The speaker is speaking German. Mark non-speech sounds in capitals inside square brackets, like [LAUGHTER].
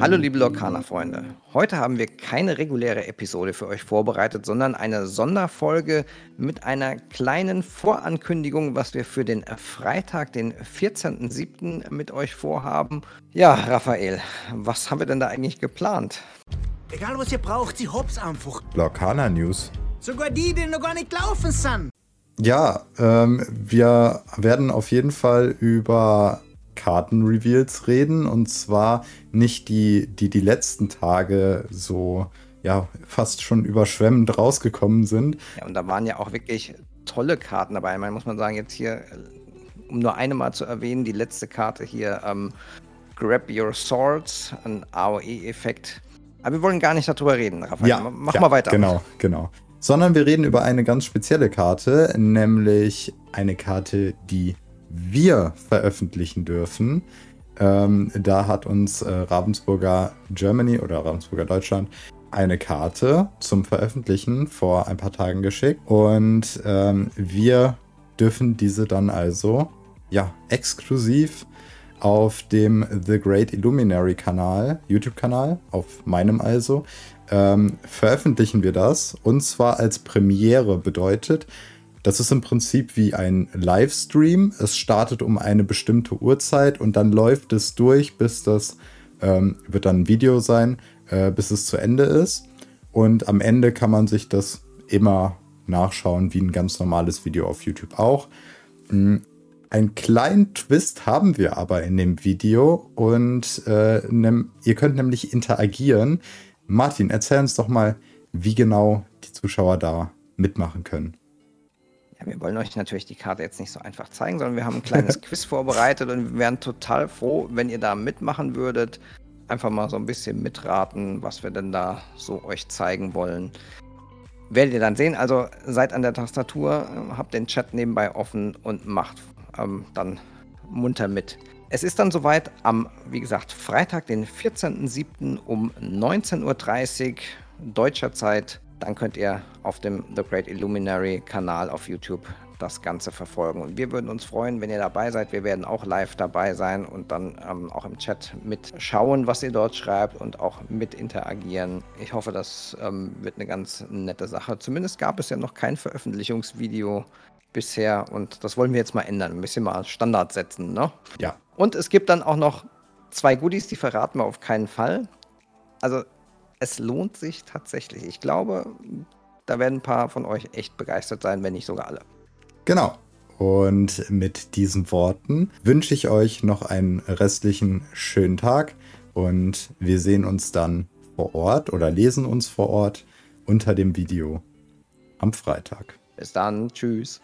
Hallo liebe Lokana-Freunde. Heute haben wir keine reguläre Episode für euch vorbereitet, sondern eine Sonderfolge mit einer kleinen Vorankündigung, was wir für den Freitag, den 14.07. mit euch vorhaben. Ja, Raphael, was haben wir denn da eigentlich geplant? Egal was ihr braucht, sie hops einfach. Lokana News. Sogar die, die noch gar nicht gelaufen sind. Ja, ähm, wir werden auf jeden Fall über Kartenreveals reden und zwar nicht die, die die letzten Tage so ja fast schon überschwemmend rausgekommen sind. Ja, und da waren ja auch wirklich tolle Karten dabei. Man muss man sagen, jetzt hier, um nur eine mal zu erwähnen, die letzte Karte hier, ähm, Grab Your Swords, ein AOE-Effekt. Aber wir wollen gar nicht darüber reden, Raphael. Ja, Mach ja, mal weiter. Genau, genau. Sondern wir reden über eine ganz spezielle Karte, nämlich eine Karte, die wir veröffentlichen dürfen. Ähm, da hat uns äh, Ravensburger Germany oder Ravensburger Deutschland eine Karte zum Veröffentlichen vor ein paar Tagen geschickt. Und ähm, wir dürfen diese dann also ja exklusiv auf dem The Great Illuminary Kanal, YouTube-Kanal, auf meinem also, ähm, veröffentlichen wir das. Und zwar als Premiere bedeutet, das ist im Prinzip wie ein Livestream. Es startet um eine bestimmte Uhrzeit und dann läuft es durch, bis das ähm, wird dann ein Video sein, äh, bis es zu Ende ist. Und am Ende kann man sich das immer nachschauen, wie ein ganz normales Video auf YouTube auch. Mhm. Einen kleinen Twist haben wir aber in dem Video und äh, ne, ihr könnt nämlich interagieren. Martin, erzähl uns doch mal, wie genau die Zuschauer da mitmachen können. Ja, wir wollen euch natürlich die Karte jetzt nicht so einfach zeigen, sondern wir haben ein kleines [LAUGHS] Quiz vorbereitet und wir wären total froh, wenn ihr da mitmachen würdet. Einfach mal so ein bisschen mitraten, was wir denn da so euch zeigen wollen. Werdet ihr dann sehen. Also seid an der Tastatur, habt den Chat nebenbei offen und macht ähm, dann munter mit. Es ist dann soweit am, wie gesagt, Freitag, den 14.07. um 19.30 Uhr deutscher Zeit. Dann könnt ihr auf dem The Great Illuminary Kanal auf YouTube das Ganze verfolgen. Und wir würden uns freuen, wenn ihr dabei seid. Wir werden auch live dabei sein und dann ähm, auch im Chat mitschauen, was ihr dort schreibt und auch mit interagieren. Ich hoffe, das ähm, wird eine ganz nette Sache. Zumindest gab es ja noch kein Veröffentlichungsvideo bisher und das wollen wir jetzt mal ändern. Ein bisschen mal Standard setzen, ne? Ja. Und es gibt dann auch noch zwei Goodies, die verraten wir auf keinen Fall. Also es lohnt sich tatsächlich. Ich glaube, da werden ein paar von euch echt begeistert sein, wenn nicht sogar alle. Genau. Und mit diesen Worten wünsche ich euch noch einen restlichen schönen Tag und wir sehen uns dann vor Ort oder lesen uns vor Ort unter dem Video am Freitag. Bis dann, tschüss.